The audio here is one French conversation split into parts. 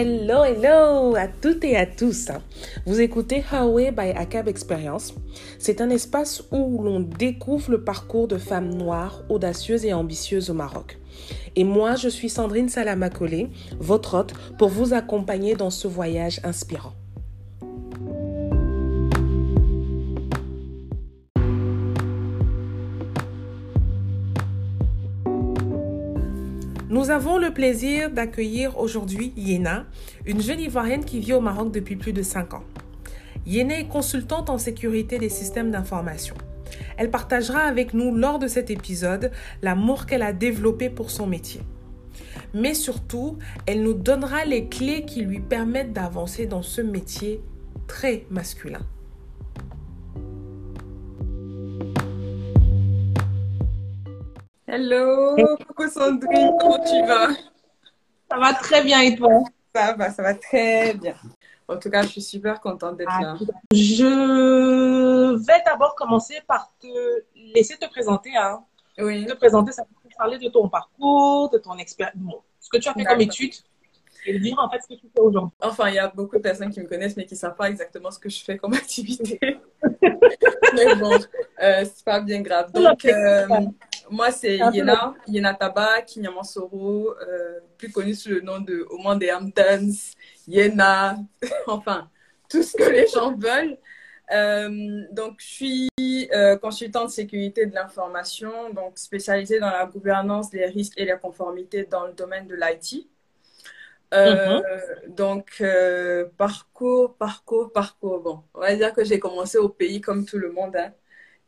Hello, hello à toutes et à tous. Vous écoutez Huawei by ACAB Experience. C'est un espace où l'on découvre le parcours de femmes noires, audacieuses et ambitieuses au Maroc. Et moi, je suis Sandrine Salamakolé, votre hôte, pour vous accompagner dans ce voyage inspirant. Nous avons le plaisir d'accueillir aujourd'hui Yéna, une jeune Ivoirienne qui vit au Maroc depuis plus de 5 ans. Yéna est consultante en sécurité des systèmes d'information. Elle partagera avec nous lors de cet épisode l'amour qu'elle a développé pour son métier. Mais surtout, elle nous donnera les clés qui lui permettent d'avancer dans ce métier très masculin. Hello, coucou Sandrine, comment tu vas? Ça va très bien et toi? Ça va, ça va très bien. En tout cas, je suis super contente d'être là. Je vais d'abord commencer par te laisser te présenter. Hein. Oui. Te présenter, ça peut parler de ton parcours, de ton expérience, bon, ce que tu as fait comme étude et dire en fait ce que tu fais aujourd'hui. Enfin, il y a beaucoup de personnes qui me connaissent, mais qui ne savent pas exactement ce que je fais comme activité. mais bon, euh, c'est pas bien grave. Donc, euh, moi, c'est peu Yena, Yena Taba, Kinyamansoro, euh, plus connu sous le nom de Oman des Hamptons, Yena, enfin, tout ce que les gens veulent. Euh, donc, je suis euh, consultante sécurité de l'information, donc spécialisée dans la gouvernance des risques et la conformité dans le domaine de l'IT. Euh, Donc, euh, parcours, parcours, parcours. Bon, on va dire que j'ai commencé au pays comme tout le monde. hein.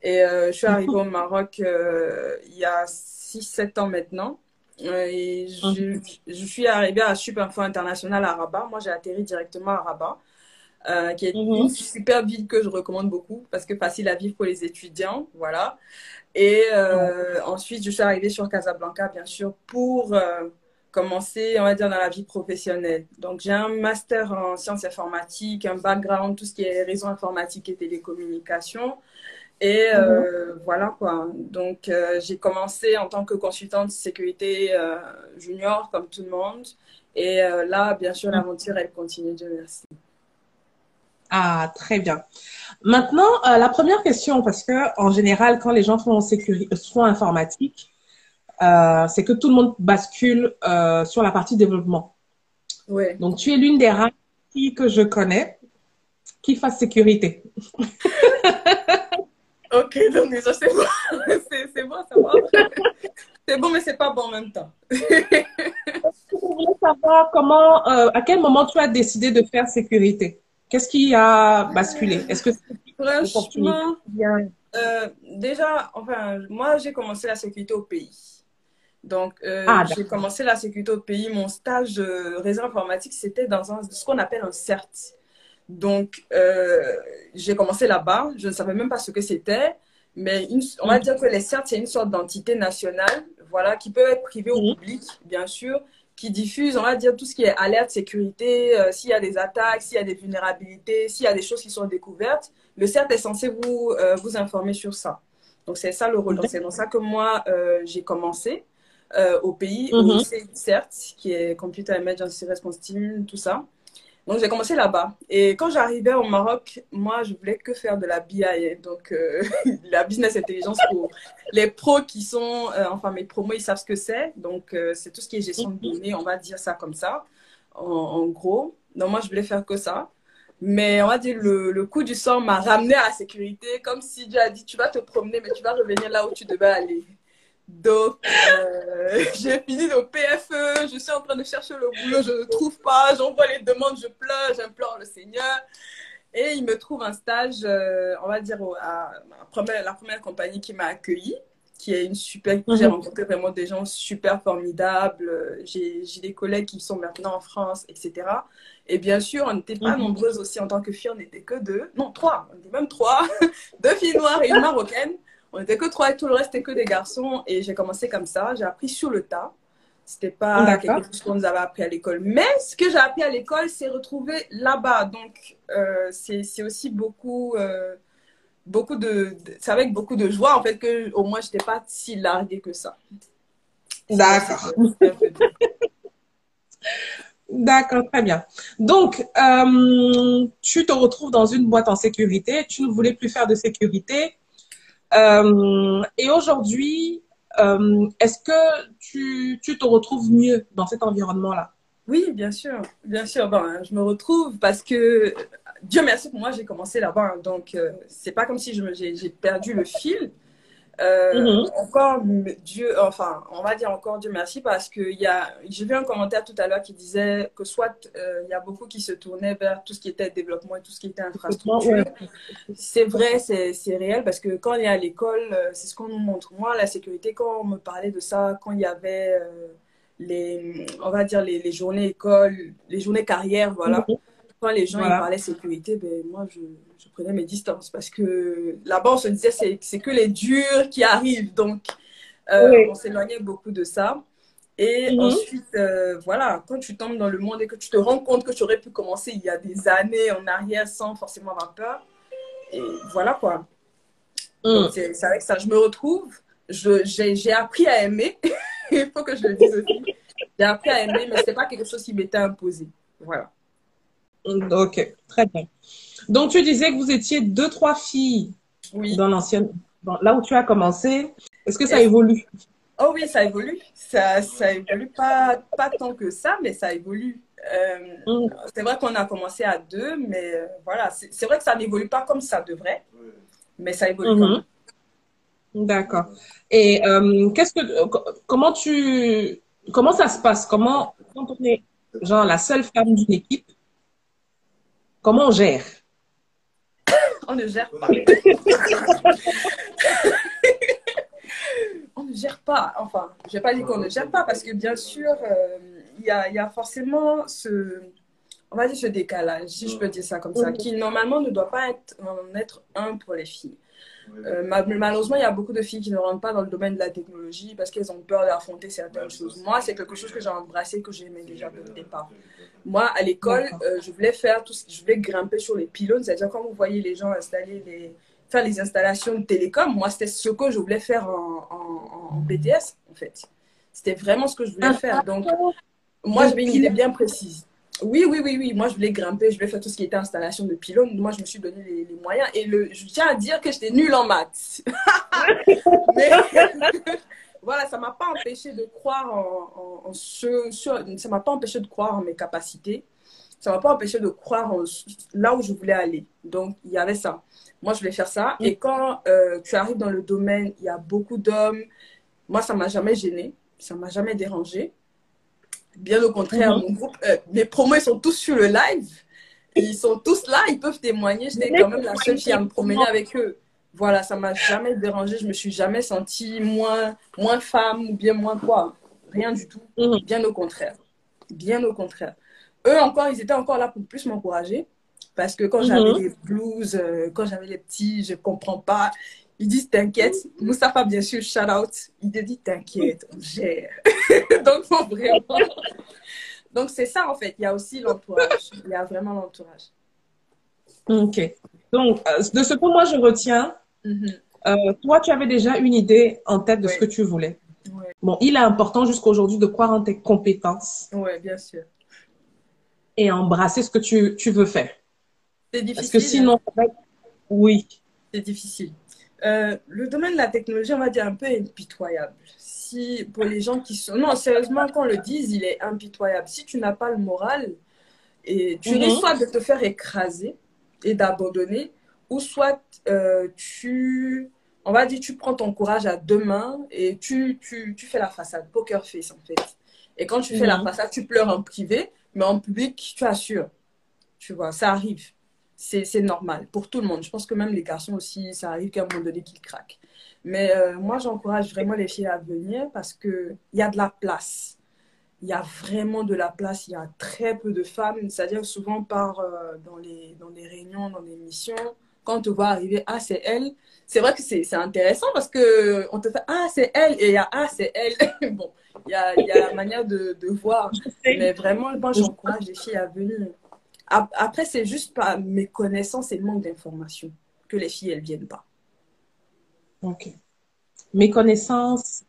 Et euh, je suis arrivée au Maroc euh, il y a 6-7 ans maintenant. Euh, et je, je suis arrivée à Superinfo International à Rabat. Moi, j'ai atterri directement à Rabat, euh, qui est Mhm. une super ville que je recommande beaucoup parce que facile à vivre pour les étudiants. Voilà. Et ensuite, je suis arrivée sur Casablanca, bien sûr, pour commencer, on va dire, dans la vie professionnelle. Donc, j'ai un master en sciences informatiques, un background, tout ce qui est réseau informatique et télécommunications. Et euh, voilà quoi. Donc, euh, j'ai commencé en tant que consultante sécurité euh, junior, comme tout le monde. Et euh, là, bien sûr, l'aventure, elle continue, Dieu merci. Ah, très bien. Maintenant, euh, la première question, parce que en général, quand les gens font sécurité, font informatique, euh, c'est que tout le monde bascule euh, sur la partie développement. Ouais. Donc, tu es l'une des rares filles que je connais qui fasse sécurité. Ok, donc déjà, c'est bon. C'est c'est bon, ça va. C'est bon, mais c'est pas bon en même temps. Je voulais savoir comment, euh, à quel moment tu as décidé de faire sécurité? Qu'est-ce qui a basculé? Est-ce que c'est Franchement? Euh, déjà, enfin, moi, j'ai commencé la sécurité au pays. Donc, euh, Ah, j'ai commencé la sécurité au pays. Mon stage de réseau informatique, c'était dans un, ce qu'on appelle un CERT. Donc, euh, j'ai commencé là-bas. Je ne savais même pas ce que c'était. Mais une- on va dire que les CERT, c'est une sorte d'entité nationale, voilà, qui peut être privée au Mhm. public, bien sûr, qui diffuse, on va dire, tout ce qui est alerte sécurité, euh, s'il y a des attaques, s'il y a des vulnérabilités, s'il y a des choses qui sont découvertes. Le CERT est censé vous, euh, vous informer sur ça. Donc, c'est ça le rôle. Donc, c'est dans ça que moi, j'ai commencé au pays, Mhm. au CERT, qui est Computer Emergency Response Team, tout ça. Donc, j'ai commencé là-bas. Et quand j'arrivais au Maroc, moi, je voulais que faire de la BI. Donc, euh, la business intelligence pour les pros qui sont, euh, enfin, mes promos, ils savent ce que c'est. Donc, euh, c'est tout ce qui est gestion de données, on va dire ça comme ça, en, en gros. Donc, moi, je voulais faire que ça. Mais on va dire, le, le coup du sort m'a ramené à la sécurité, comme si Dieu a dit, tu vas te promener, mais tu vas revenir là où tu devais aller. Donc, j'ai fini au PFE, je suis en train de chercher le boulot, je ne trouve pas, j'envoie les demandes, je pleure, j'implore le Seigneur. Et il me trouve un stage, euh, on va dire, à la première, la première compagnie qui m'a accueilli, qui est une super. J'ai Mhm. rencontré vraiment des gens super formidables. J'ai j'ai des collègues qui sont maintenant en France, etc. Et bien sûr, on n'était pas Mhm. nombreuses aussi en tant que filles, on n'était que deux, non, trois, on était même trois, deux filles noires et une marocaine. On n'était que trois et tout le reste était que des garçons. Et j'ai commencé comme ça, j'ai appris sur le tas. C'était pas quelque chose qu'on nous avait appris à l'école. Mais ce que j'ai appris à l'école, c'est retrouvé là-bas. Donc, euh, c'est aussi beaucoup, euh, beaucoup de, de- c'est avec beaucoup de joie en fait que au moins j'étais pas si larguée que ça. D'accord. D'accord, très bien. Donc, euh, tu te retrouves dans une boîte en sécurité, tu ne voulais plus faire de sécurité. Euh, et aujourd'hui, euh, est-ce que tu, tu te retrouves mieux dans cet environnement-là? Oui, bien sûr, bien sûr. Ben, je me retrouve parce que Dieu merci pour moi, j'ai commencé là-bas. Donc, euh, c'est pas comme si j'ai perdu le fil. Euh, mm-hmm. Encore Dieu, enfin, on va dire encore Dieu merci parce que j'ai vu un commentaire tout à l'heure qui disait que soit euh, il y a beaucoup qui se tournaient vers tout ce qui était développement et tout ce qui était infrastructure. C'est vrai, c'est réel parce que quand on est à l'école, euh, c'est ce qu'on nous montre. Moi, la sécurité, quand on me parlait de ça, quand il y avait les, on va dire les, les, journées école, les journées carrière, voilà. Mm-hmm quand les gens parlaient sécurité, ben, moi, je, je, prenais mes distances parce que là-bas, on se disait c'est, c'est que les durs qui arrivent. Donc, euh, on s'éloignait beaucoup de ça. Et mhm. ensuite, euh, voilà, quand tu tombes dans le monde et que tu te rends compte que tu aurais pu commencer il y a des années en arrière sans forcément avoir peur, et voilà quoi. Mhm. C'est, c'est vrai que ça, je me retrouve, je, j'ai, j'ai appris à aimer, il faut que je le dise aussi. J'ai appris à aimer, mais ce n'est pas quelque chose qui m'était imposé. Voilà. Ok, très bien. Donc, tu disais que vous étiez deux, trois filles oui. dans l'ancienne, là où tu as commencé. Est-ce que ça évolue? Oh oui, ça évolue. Ça, ça évolue pas, pas tant que ça, mais ça évolue. Euh, mm. C'est vrai qu'on a commencé à deux, mais euh, voilà, c'est vrai que ça n'évolue pas comme ça devrait, mais ça évolue mm-hmm. D'accord. Et euh, qu'est-ce que, comment tu, comment ça se passe? Comment, quand on est genre la seule femme d'une équipe, Comment on gère? On ne gère pas. on ne gère pas. Enfin, je vais pas dire qu'on ne gère pas parce que bien sûr, euh, il y, a, forcément ce, on va dire ce décalage, si je peux dire ça comme ça, qui normalement ne doit pas être, en être un pour les filles. Euh, malheureusement, il y a beaucoup de filles qui ne rentrent pas dans le domaine de la technologie parce qu'elles ont peur d'affronter certaines choses. Moi, c'est quelque chose que j'ai embrassé, que j'aimais déjà le départ. Moi, à l'école, euh, je voulais faire tout ce je voulais grimper sur les pylônes, c'est-à-dire quand vous voyez les gens installer les, faire les installations de télécom, moi, c'était ce que je voulais faire en, en, BTS, en fait. C'était vraiment ce que je voulais faire. Donc, moi, j'avais une idée bien précise. Oui, oui, oui, oui. Moi, je voulais grimper, je voulais faire tout ce qui était installation de pylônes. Moi, je me suis donné les, moyens. Et le, je tiens à dire que j'étais nulle en maths. Mais voilà, ça m'a pas empêché de croire en, en, ce, ça m'a pas empêché de croire en mes capacités. Ça m'a pas empêché de croire en là où je voulais aller. Donc, il y avait ça. Moi, je voulais faire ça. Et quand euh, tu arrives dans le domaine, il y a beaucoup d'hommes. Moi, ça m'a jamais gêné. Ça m'a jamais dérangé. Bien au contraire, mhm. mon groupe, euh, mes promos, ils sont tous sur le live. Ils sont tous là, ils peuvent témoigner. J'étais quand même la seule fille à me promener avec eux. Voilà, ça m'a jamais dérangé. Je me suis jamais sentie moins, moins femme ou bien moins quoi. Rien du tout. Mhm. Bien au contraire. Bien au contraire. Eux encore, ils étaient encore là pour plus m'encourager. Parce que quand j'avais les mhm. blues, euh, quand j'avais les petits, je comprends pas. Ils disent t'inquiète. Moustapha, bien sûr, shout out. Il te dit t'inquiète, on gère. Donc, vraiment. Donc, c'est ça en fait. Il y a aussi l'entourage. Il y a vraiment l'entourage. Ok. Donc, euh, de ce que moi je retiens, mhm. euh, toi, tu avais déjà une idée en tête de ce que tu voulais. Bon, il est important jusqu'à aujourd'hui de croire en tes compétences. Oui, bien sûr. Et embrasser ce que tu, tu veux faire. C'est difficile. Parce que sinon, oui. C'est difficile. Euh, le domaine de la technologie, on va dire un peu impitoyable. Si pour les gens qui sont, non, sérieusement, quand on le dise, il est impitoyable. Si tu n'as pas le moral, et tu mhm. risques soit de te faire écraser et d'abandonner, ou soit euh, tu, on va dire, tu prends ton courage à deux mains et tu, tu, tu fais la façade, poker face en fait. Et quand tu fais la mhm. façade, tu pleures en privé, mais en public, tu assures. Tu vois, ça arrive c'est normal pour tout le monde. Je pense que même les garçons aussi, ça arrive qu'à un moment donné qu'ils craquent. Mais euh, moi, j'encourage vraiment les filles à venir parce qu'il y a de la place. Il y a vraiment de la place. Il y a très peu de femmes. C'est-à-dire souvent par, euh, dans, les, dans les réunions, dans les missions, quand on te voit arriver, ah, c'est elle. C'est vrai que c'est intéressant parce qu'on te fait, ah, c'est elle. Et il y a, ah, c'est elle. bon, il y a, y a la manière de, de voir. Mais vraiment, moi, j'encourage les filles à venir. Après, c'est juste pas mes connaissances et le manque d'informations que les filles, elles viennent pas. Ok. Mes connaissances,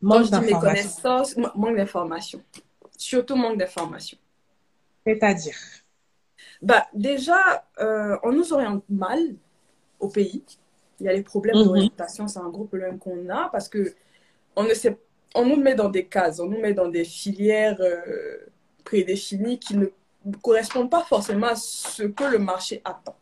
manque d'informations. manque d'informations. Surtout manque d'informations. C'est-à-dire? Bah, Déjà, euh, on nous oriente mal au pays. Il y a les problèmes Mhm. d'orientation, c'est un gros problème qu'on a parce que on ne sait, on nous met dans des cases, on nous met dans des filières euh, prédéfinies qui ne correspondent pas forcément à ce que le marché attend.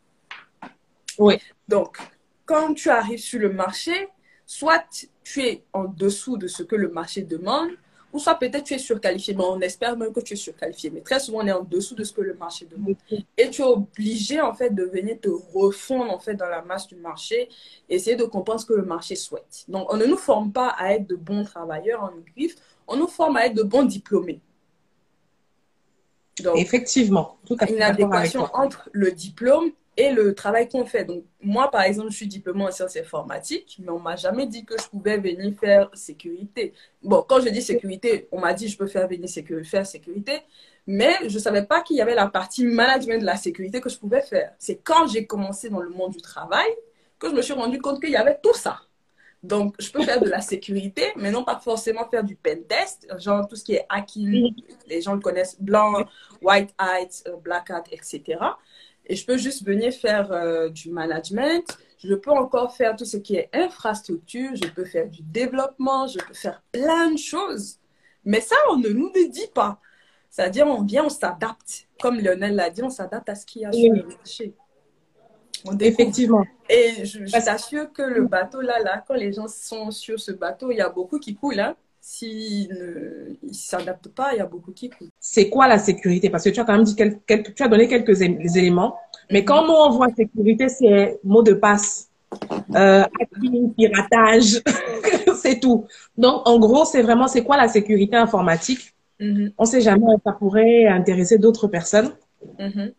Oui. Donc, quand tu arrives sur le marché, soit tu es en dessous de ce que le marché demande, ou soit peut-être tu es surqualifié. Mais on espère même que tu es surqualifié. Mais très souvent, on est en dessous de ce que le marché demande. Et tu es obligé, en fait, de venir te refondre, en fait, dans la masse du marché, essayer de comprendre ce que le marché souhaite. Donc, on ne nous forme pas à être de bons travailleurs en griffe, on nous forme à être de bons diplômés. Donc, Effectivement, tout à fait une avec adéquation entre le diplôme et le travail qu'on fait. Donc, moi, par exemple, je suis diplômée en sciences informatiques, mais on m'a jamais dit que je pouvais venir faire sécurité. Bon, quand je dis sécurité, on m'a dit je peux faire venir faire sécurité, mais je savais pas qu'il y avait la partie management de la sécurité que je pouvais faire. C'est quand j'ai commencé dans le monde du travail que je me suis rendu compte qu'il y avait tout ça. Donc, je peux faire de la sécurité, mais non pas forcément faire du pen test, genre tout ce qui est hacking, les gens le connaissent, blanc, white hat, euh, black hat, etc. Et je peux juste venir faire euh, du management. Je peux encore faire tout ce qui est infrastructure. Je peux faire du développement. Je peux faire plein de choses. Mais ça, on ne nous le dit pas. C'est-à-dire, on vient, on s'adapte. Comme Lionel l'a dit, on s'adapte à ce qu'il y a sur le marché. On. Effectivement. Et je, t'assure que le bateau, là, là, quand les gens sont sur ce bateau, il y a beaucoup qui coulent. Hein. S'ils ne s'adaptent pas, il y a beaucoup qui coulent. C'est quoi la sécurité? Parce que tu as quand même dit quel- quelques, tu as donné quelques éléments. Mais quand nous, on voit sécurité, c'est mot de passe, euh, piratage, c'est tout. Donc, en gros, c'est vraiment, c'est quoi la sécurité informatique? Mhm, On sait jamais, ça pourrait intéresser d'autres personnes. mhm.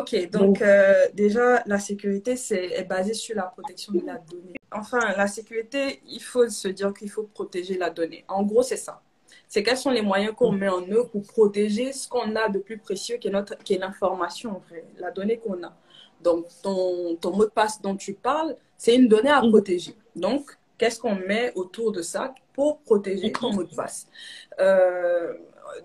Ok, donc euh, déjà, la sécurité c'est, est basée sur la protection de la donnée. Enfin, la sécurité, il faut se dire qu'il faut protéger la donnée. En gros, c'est ça. C'est quels sont les moyens qu'on met en œuvre pour protéger ce qu'on a de plus précieux, qui est, notre, qui est l'information, en vrai, la donnée qu'on a. Donc, ton, ton mot de passe dont tu parles, c'est une donnée à Mhm. protéger. Donc, qu'est-ce qu'on met autour de ça pour protéger ton mot de passe? Euh,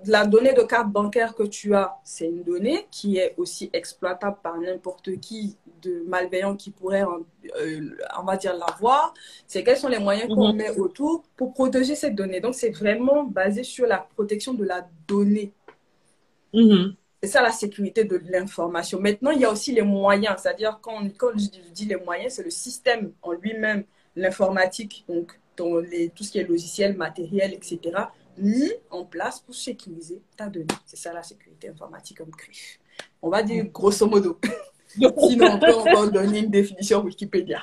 la donnée de carte bancaire que tu as, c'est une donnée qui est aussi exploitable par n'importe qui de malveillant qui pourrait, euh, on va dire, l'avoir. C'est quels sont les moyens qu'on Mhm. met autour pour protéger cette donnée. Donc, c'est vraiment basé sur la protection de la donnée. Mhm. C'est ça la sécurité de l'information. Maintenant, il y a aussi les moyens, c'est-à-dire quand, quand je dis les moyens, c'est le système en lui-même, l'informatique, donc dans les, tout ce qui est logiciel, matériel, etc., mis en place pour sécuriser ta donnée. C'est ça la sécurité informatique comme CRIF. On va dire grosso modo. Sinon, on peut encore donner une définition Wikipédia.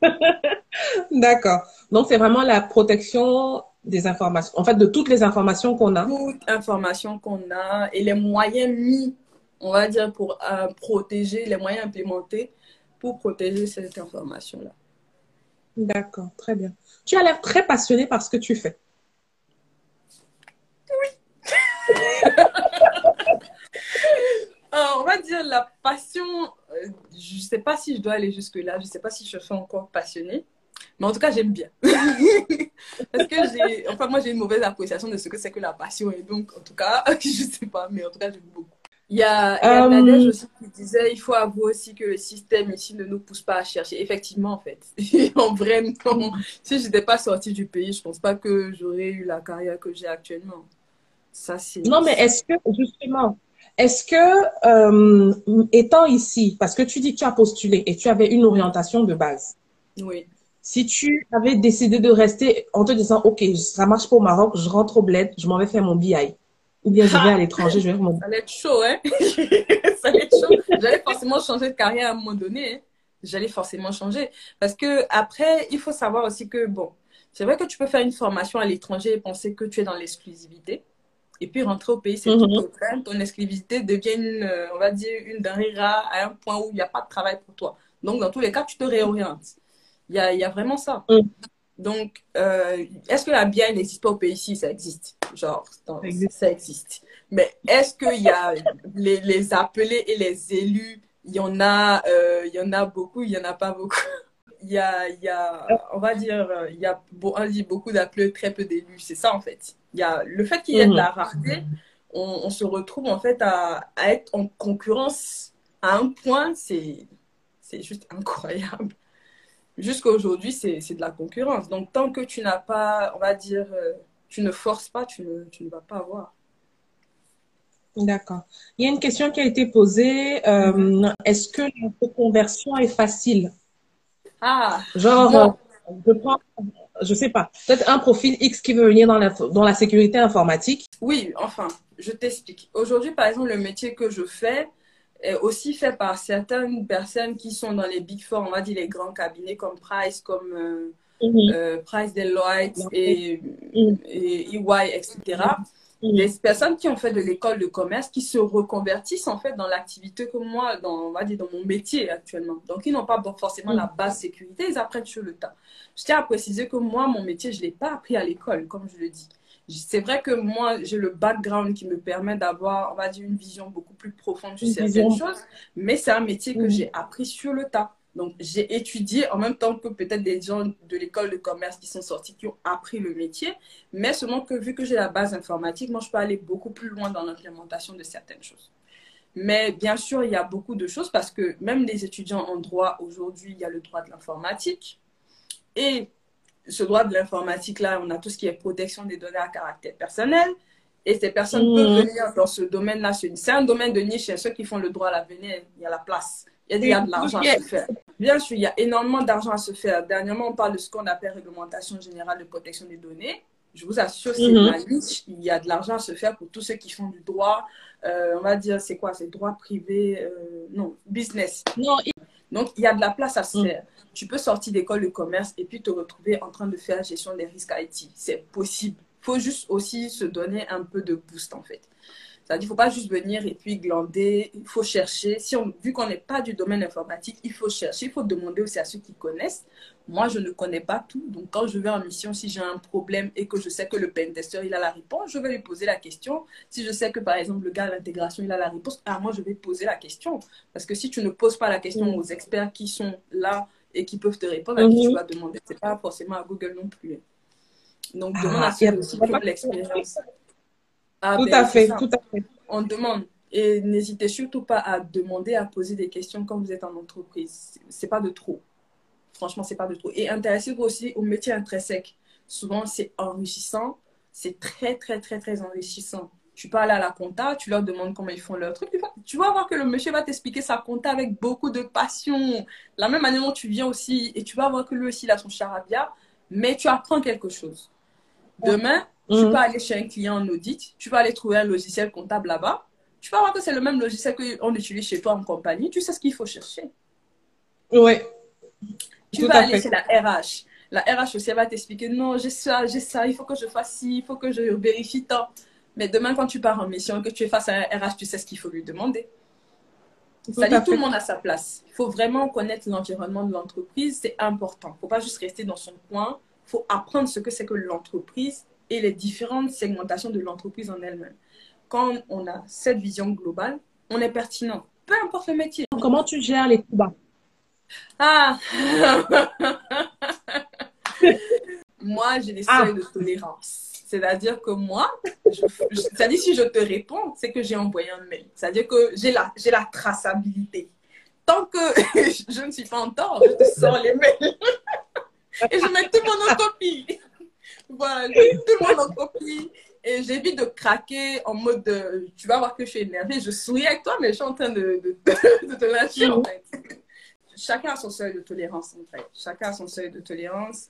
D'accord. Donc, c'est vraiment la protection des informations, en fait, de toutes les informations qu'on a. Toute information qu'on a et les moyens mis, on va dire, pour euh, protéger, les moyens implémentés pour protéger cette information-là. D'accord, très bien. Tu as l'air très passionné par ce que tu fais. On va dire la passion, euh, je ne sais pas si je dois aller jusque-là, je ne sais pas si je suis encore passionnée, mais en tout cas, j'aime bien. Parce que j'ai, enfin, moi, j'ai une mauvaise appréciation de ce que c'est que la passion, et donc, en tout cas, je ne sais pas, mais en tout cas, j'aime beaucoup. Il y a, il y a Euh, Nadège aussi qui disait il faut avouer aussi que le système ici ne nous pousse pas à chercher. Effectivement, en fait. en vrai, non. Si je n'étais pas sortie du pays, je ne pense pas que j'aurais eu la carrière que j'ai actuellement. Ça, c'est. Non, mais est-ce que, justement, est-ce que, euh, étant ici, parce que tu dis que tu as postulé et tu avais une orientation de base, Oui. si tu avais décidé de rester en te disant, OK, ça marche pas au Maroc, je rentre au bled, je m'en vais faire mon BI, ou bien je vais à l'étranger, je vais faire mon... Ça allait être chaud, hein? ça allait être chaud. J'allais forcément changer de carrière à un moment donné. hein. J'allais forcément changer. Parce que après, il faut savoir aussi que, bon, c'est vrai que tu peux faire une formation à l'étranger et penser que tu es dans l'exclusivité. Et puis rentrer au pays, c'est Mhm. tout contraire. Ton exclusivité devient, une, euh, on va dire, une denrée rare à un point où il n'y a pas de travail pour toi. Donc, dans tous les cas, tu te réorientes. Il y a, il y a vraiment ça. Mhm. Donc, euh, est-ce que la BI n'existe pas au pays? Ici? Ça existe. Genre, dans- Ça existe. ça existe. Mais est-ce qu'il y a les, les appelés et les élus, il y en a, euh, il y en a beaucoup, il y en a pas beaucoup? Il y a, il y a, on va dire, euh, il y a, on dit beaucoup d'appelés, très peu d'élus. C'est ça, en fait. Il y a le fait qu'il y ait de la rareté on, se retrouve en fait à, à, être en concurrence à un point, c'est juste incroyable. Jusqu'à aujourd'hui, c'est de la concurrence. Donc, tant que tu n'as pas, on va dire, euh, tu ne forces pas, tu ne, tu ne vas pas avoir. D'accord. Il y a une question qui a été posée. Euh, est-ce que la reconversion est facile? Ah, genre, je prends, je sais pas, peut-être un profil X qui veut venir dans la, dans la sécurité informatique. Oui, enfin, je t'explique. Aujourd'hui, par exemple, le métier que je fais est aussi fait par certaines personnes qui sont dans les Big Four, on va dire les grands cabinets comme Price, comme euh, mhm. euh, Price Deloitte et, mhm. et EY, etc les personnes qui ont fait de l'école de commerce, qui se reconvertissent en fait dans l'activité comme moi, dans, on va dire dans mon métier actuellement. Donc, ils n'ont pas forcément la base sécurité, ils apprennent sur le tas. Je tiens à préciser que moi, mon métier, je ne l'ai pas appris à l'école, comme je le dis. C'est vrai que moi, j'ai le background qui me permet d'avoir, on va dire, une vision beaucoup plus profonde sur certaines choses, mais c'est un métier que j'ai appris sur le tas. Donc, j'ai étudié en même temps que peut-être des gens de l'école de commerce qui sont sortis, qui ont appris le métier. Mais seulement que vu que j'ai la base informatique, moi, je peux aller beaucoup plus loin dans l'implémentation de certaines choses. Mais bien sûr, il y a beaucoup de choses parce que même les étudiants en droit, aujourd'hui, il y a le droit de l'informatique. Et ce droit de l'informatique-là, on a tout ce qui est protection des données à caractère personnel. Et ces personnes peuvent mmh. venir dans ce domaine-là. C'est un domaine de niche. Ceux qui font le droit à l'avenir, il y a la place. Il y a, de l'argent à se faire. Bien sûr, il y a énormément d'argent à se faire. Dernièrement, on parle de ce qu'on appelle réglementation générale de protection des données. Je vous assure, c'est mm niche. Il y a de l'argent à se faire pour tous ceux qui font du droit. Euh, on va dire, c'est quoi C'est droit privé euh, Non, business. Non. Donc, il y a de la place à se mm. faire. Tu peux sortir d'école de commerce et puis te retrouver en train de faire gestion des risques IT. C'est possible. Il faut juste aussi se donner un peu de boost, en fait. C'est-à-dire qu'il ne faut pas juste venir et puis glander, il faut chercher. Si on, vu qu'on n'est pas du domaine informatique, il faut chercher, il faut demander aussi à ceux qui connaissent. Moi, je ne connais pas tout. Donc, quand je vais en mission, si j'ai un problème et que je sais que le pentester, il a la réponse, je vais lui poser la question. Si je sais que, par exemple, le gars à l'intégration, il a la réponse, ah, moi, je vais poser la question. Parce que si tu ne poses pas la question mm. aux experts qui sont là et qui peuvent te répondre, à qui tu mm-hmm. vas demander, ce n'est pas forcément à Google non plus. Donc, ah, demande à ceux qui ont l'expérience. Ah, tout ben, à fait, tout à fait. On demande. Et n'hésitez surtout pas à demander, à poser des questions quand vous êtes en entreprise. C'est pas de trop. Franchement, c'est pas de trop. Et intéressez-vous aussi au métier intrinsèque. Souvent, c'est enrichissant. C'est très, très, très, très enrichissant. Tu peux aller à la compta, tu leur demandes comment ils font leur truc. Tu vas voir que le monsieur va t'expliquer sa compta avec beaucoup de passion. La même manière dont tu viens aussi, et tu vas voir que lui aussi, il a son charabia, mais tu apprends quelque chose. Demain, tu mm. peux aller chez un client en audit, tu vas aller trouver un logiciel comptable là-bas. Tu vas voir que c'est le même logiciel qu'on utilise chez toi en compagnie. Tu sais ce qu'il faut chercher. Oui. Tu vas aller chez la RH. La RH aussi, elle va t'expliquer non, j'ai ça, j'ai ça, il faut que je fasse ci, il faut que je vérifie tant. Mais demain, quand tu pars en mission, que tu es face à un RH, tu sais ce qu'il faut lui demander. Ça dit tout le monde à sa place. Il faut vraiment connaître l'environnement de l'entreprise, c'est important. Il ne faut pas juste rester dans son coin. Il faut apprendre ce que c'est que l'entreprise et les différentes segmentations de l'entreprise en elle-même. Quand on a cette vision globale, on est pertinent, peu importe le métier. Comment tu gères les coups bas Ah Moi, j'ai des ah. seuils de tolérance. C'est-à-dire que moi, c'est-à-dire si je te réponds, c'est que j'ai envoyé un mail. C'est-à-dire que j'ai la, j'ai la traçabilité. Tant que je ne suis pas en tort, je te sors les mails. Et je mets tout mon en copie. Voilà, tout le monde en copie. Et j'évite de craquer en mode de, tu vas voir que je suis énervée. Je souris avec toi, mais je suis en train de, de, te lâcher en fait. Chacun a son seuil de tolérance en fait. Chacun a son seuil de tolérance.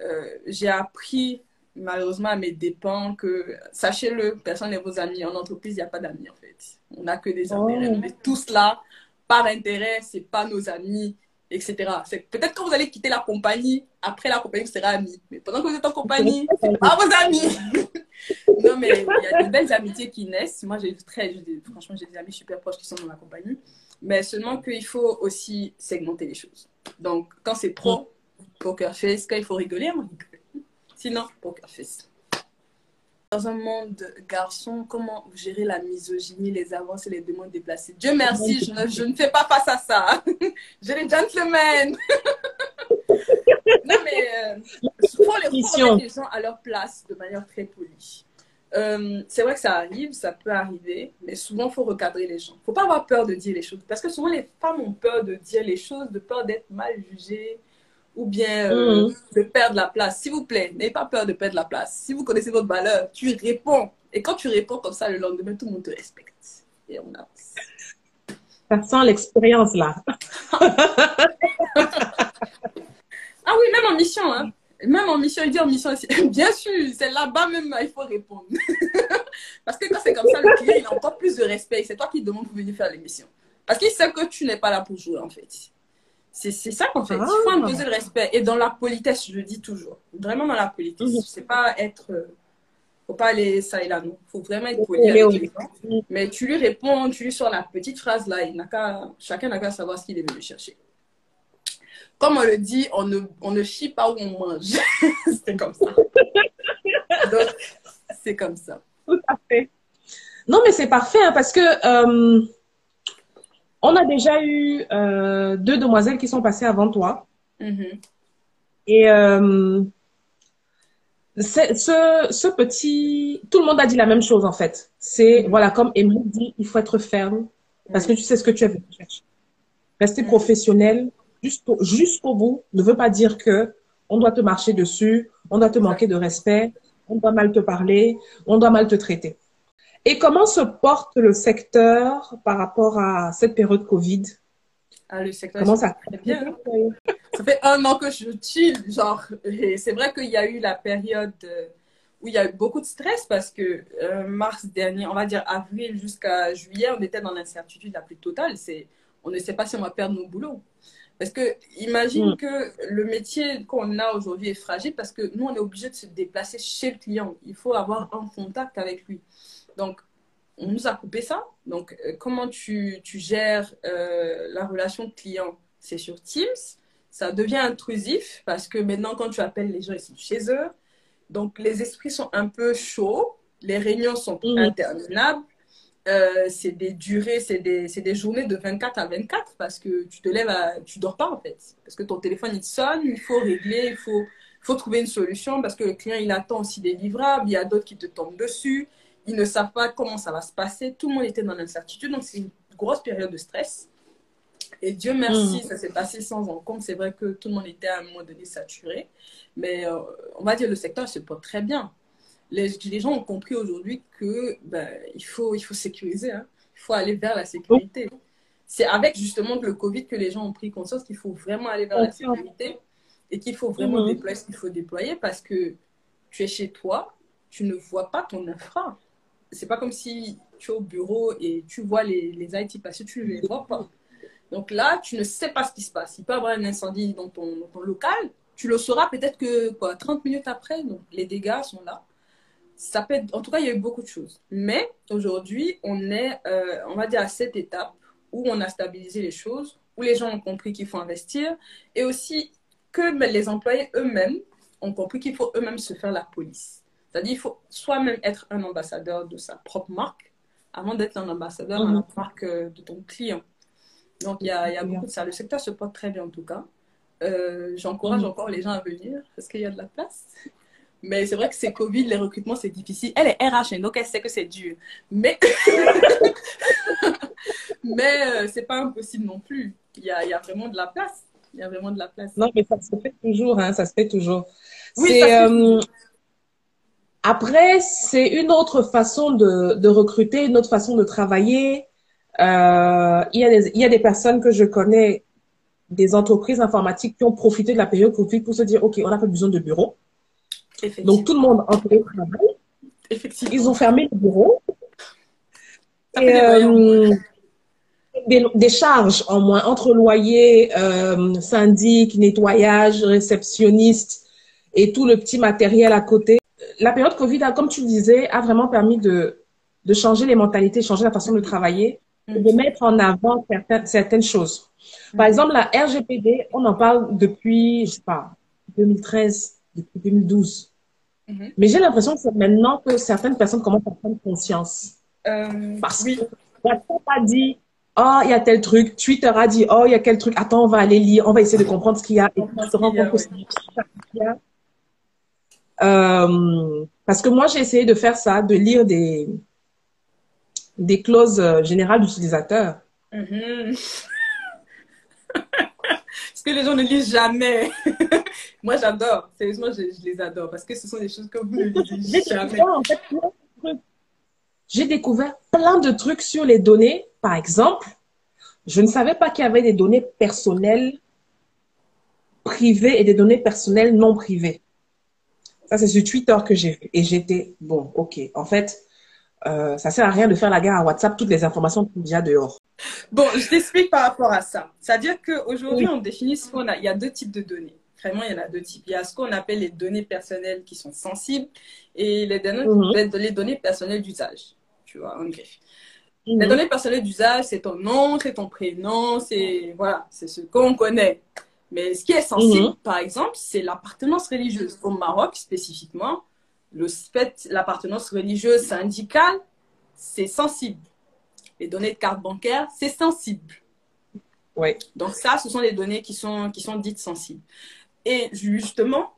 Euh, j'ai appris malheureusement à mes dépens que, sachez-le, personne n'est vos amis. En entreprise, il n'y a pas d'amis en fait. On n'a que des intérêts. Oh. On est tous là par intérêt, c'est pas nos amis etc. Peut-être quand vous allez quitter la compagnie, après la compagnie, vous serez amis. Mais pendant que vous êtes en compagnie, c'est pas vos amis. non, mais il y a de belles amitiés qui naissent. Moi, j'ai très, franchement, j'ai des amis super proches qui sont dans ma compagnie. Mais seulement qu'il faut aussi segmenter les choses. Donc, quand c'est pro, poker face, quand il faut rigoler, on rigole. Sinon, poker face dans un monde garçon, comment gérer la misogynie, les avances et les demandes déplacées? Dieu merci, je ne, je ne fais pas face à ça. J'ai les gentlemen. Non, mais il faut, les, mettre les gens à leur place de manière très polie. euh, c'est vrai que ça arrive, ça peut arriver, mais souvent, il faut recadrer les gens. Il ne faut pas avoir peur de dire les choses. Parce que souvent, les femmes ont peur de dire les choses, de peur d'être mal jugées ou bien euh, Mhm. de perdre la place. S'il vous plaît, n'ayez pas peur de perdre la place. Si vous connaissez votre valeur, tu réponds. Et quand tu réponds comme ça, le lendemain, tout le monde te respecte. Et on avance. Ça sent l'expérience là. Ah oui, même en mission, hein. Même en mission, il dit en mission, bien sûr, c'est là-bas même, il faut répondre. Parce que quand c'est comme ça, le client, il a encore plus de respect. C'est toi qui demande pour venir faire l'émission. Parce qu'il sait que tu n'es pas là pour jouer, en fait. C'est ça qu'en fait. Il faut Ah. imposer le respect. Et dans la politesse, je le dis toujours. Vraiment dans la politesse. C'est pas être. euh, faut pas aller ça et là, non. faut vraiment être poli aller avec au les gens. Mais tu lui réponds, tu lui sors la petite phrase là. Il n'a qu'à- chacun n'a qu'à savoir ce qu'il est venu chercher. Comme on le dit, on ne, on ne chie pas où on mange. c'est comme ça. Donc, c'est comme ça. Tout à fait. Non, mais c'est parfait hein, parce que euh, on a déjà eu euh, deux demoiselles qui sont passées avant toi. Mhm. Et euh, ce, ce petit... Tout le monde a dit la même chose en fait. C'est, voilà, comme Emery dit, il faut être ferme parce que tu sais ce que tu as chercher. Rester professionnel jusqu'au jusqu'au bout ne veut pas dire que on doit te marcher dessus, on doit te manquer de respect, on doit mal te parler, on doit mal te traiter. Et comment se porte le secteur par rapport à cette période Covid? Ah, le secteur Comment ça très bien. Ça fait un an que je chill, genre. Et c'est vrai qu'il y a eu la période euh, où il y a eu beaucoup de stress parce que euh, mars dernier, on va dire avril jusqu'à juillet, on était dans l'incertitude la plus totale. C'est, on ne sait pas si on va perdre nos boulots. Parce que imagine Mm. que le métier qu'on a aujourd'hui est fragile parce que nous, on est obligé de se déplacer chez le client. Il faut avoir un contact avec lui. Donc, on nous a coupé ça. Donc, euh, comment tu, tu gères euh, la relation client? C'est sur Teams. Ça devient intrusif parce que maintenant, quand tu appelles les gens, ils sont chez eux. Donc, les esprits sont un peu chauds. Les réunions sont Mhm. interminables. Euh, c'est des durées, c'est des, des journées de 24 à 24 parce que tu te lèves à, tu dors pas en fait. Parce que ton téléphone il sonne, il faut régler, il faut, il faut trouver une solution parce que le client il attend aussi des livrables, il y a d'autres qui te tombent dessus, ils ne savent pas comment ça va se passer. Tout le monde était dans l'incertitude, donc c'est une grosse période de stress. Et Dieu merci, Mm. ça s'est passé sans encombre. C'est vrai que tout le monde était à un moment donné saturé, mais euh, on va dire le secteur se porte très bien. Les, les gens ont compris aujourd'hui que ben, il, faut, il faut sécuriser, hein. il faut aller vers la sécurité. C'est avec justement le Covid que les gens ont pris conscience qu'il faut vraiment aller vers la sécurité et qu'il faut vraiment Mhm. déployer ce qu'il faut déployer parce que tu es chez toi, tu ne vois pas ton infra. C'est pas comme si tu es au bureau et tu vois les, les IT passer, tu ne les vois pas. Donc là, tu ne sais pas ce qui se passe. Il peut y avoir un incendie dans ton, dans ton local. Tu le sauras peut-être que quoi, 30 minutes après. Donc les dégâts sont là. Ça peut être- en tout cas, il y a eu beaucoup de choses. Mais aujourd'hui, on est, euh, on va dire, à cette étape où on a stabilisé les choses, où les gens ont compris qu'il faut investir et aussi que les employés eux-mêmes ont compris qu'il faut eux-mêmes se faire la police. C'est-à-dire qu'il faut soi-même être un ambassadeur de sa propre marque avant d'être un ambassadeur Mhm. la marque euh, de ton client. Donc, il y a, il y a beaucoup de ça. Le secteur se porte très bien en tout cas. Euh, J'encourage Mhm. encore les gens à venir parce qu'il y a de la place. Mais c'est vrai que c'est Covid, les recrutements, c'est difficile. Elle est RH, hein, donc elle sait que c'est dur. Mais, mais euh, c'est pas impossible non plus. Il y a, il y a vraiment de la place. Il y a vraiment de la place. Non, mais ça se fait toujours, hein, ça se fait toujours. Oui, C'est, ça se fait euh, Après, c'est une autre façon de, de recruter, une autre façon de travailler. Euh, il y a des, il y a des personnes que je connais, des entreprises informatiques qui ont profité de la période Covid pour se dire, OK, on n'a pas besoin de bureau. Donc, tout le monde en télétravail. Effectivement. Ils ont fermé le bureau. Et, euh, des, des charges en moins entre loyer, euh, syndic, nettoyage, réceptionniste et tout le petit matériel à côté. La période Covid, a, comme tu le disais, a vraiment permis de, de changer les mentalités, changer la façon de travailler et de mettre en avant certaines, certaines choses. Par exemple, la RGPD, on en parle depuis, je sais pas, 2013, depuis 2012. Mhm. Mais j'ai l'impression que c'est maintenant que certaines personnes commencent à prendre conscience. Euh, Parce oui. que WhatsApp a dit, oh, il y a tel truc. Twitter a dit, oh, il y a quel truc. Attends, on va aller lire, on va essayer de comprendre ce qu'il y a. Et qu'il y a, compte que c'est ça qu'il y a. Euh, Parce que moi, j'ai essayé de faire ça, de lire des, des clauses euh, générales d'utilisateur. Mhm. Ce que les gens ne lisent jamais. Moi, j'adore. Sérieusement, je, je les adore parce que ce sont des choses que vous ne lisez J'ai jamais. en fait. J'ai découvert plein de trucs sur les données. Par exemple, je ne savais pas qu'il y avait des données personnelles privées et des données personnelles non privées. Ça, c'est sur Twitter que j'ai vu. Et j'étais, bon, ok. En fait, euh, ça sert à rien de faire la guerre à WhatsApp. Toutes les informations sont déjà dehors. Bon, je t'explique par rapport à ça. C'est-à-dire qu'aujourd'hui, Oui. on définit ce qu'on a. Il y a deux types de données. Vraiment, il y en a deux types. Il y a ce qu'on appelle les données personnelles qui sont sensibles et les données, Mhm. les- données personnelles d'usage. Tu vois, en greffe. Les données personnelles d'usage, c'est ton nom, c'est ton prénom, c'est voilà, c'est ce qu'on connaît. Mais ce qui est sensible, Mhm. par exemple, c'est l'appartenance religieuse. Au Maroc, spécifiquement, le fait, l'appartenance religieuse syndicale, c'est sensible. Les données de carte bancaire, c'est sensible. Oui. Donc ça, ce sont les données qui sont, qui sont dites sensibles. Et justement,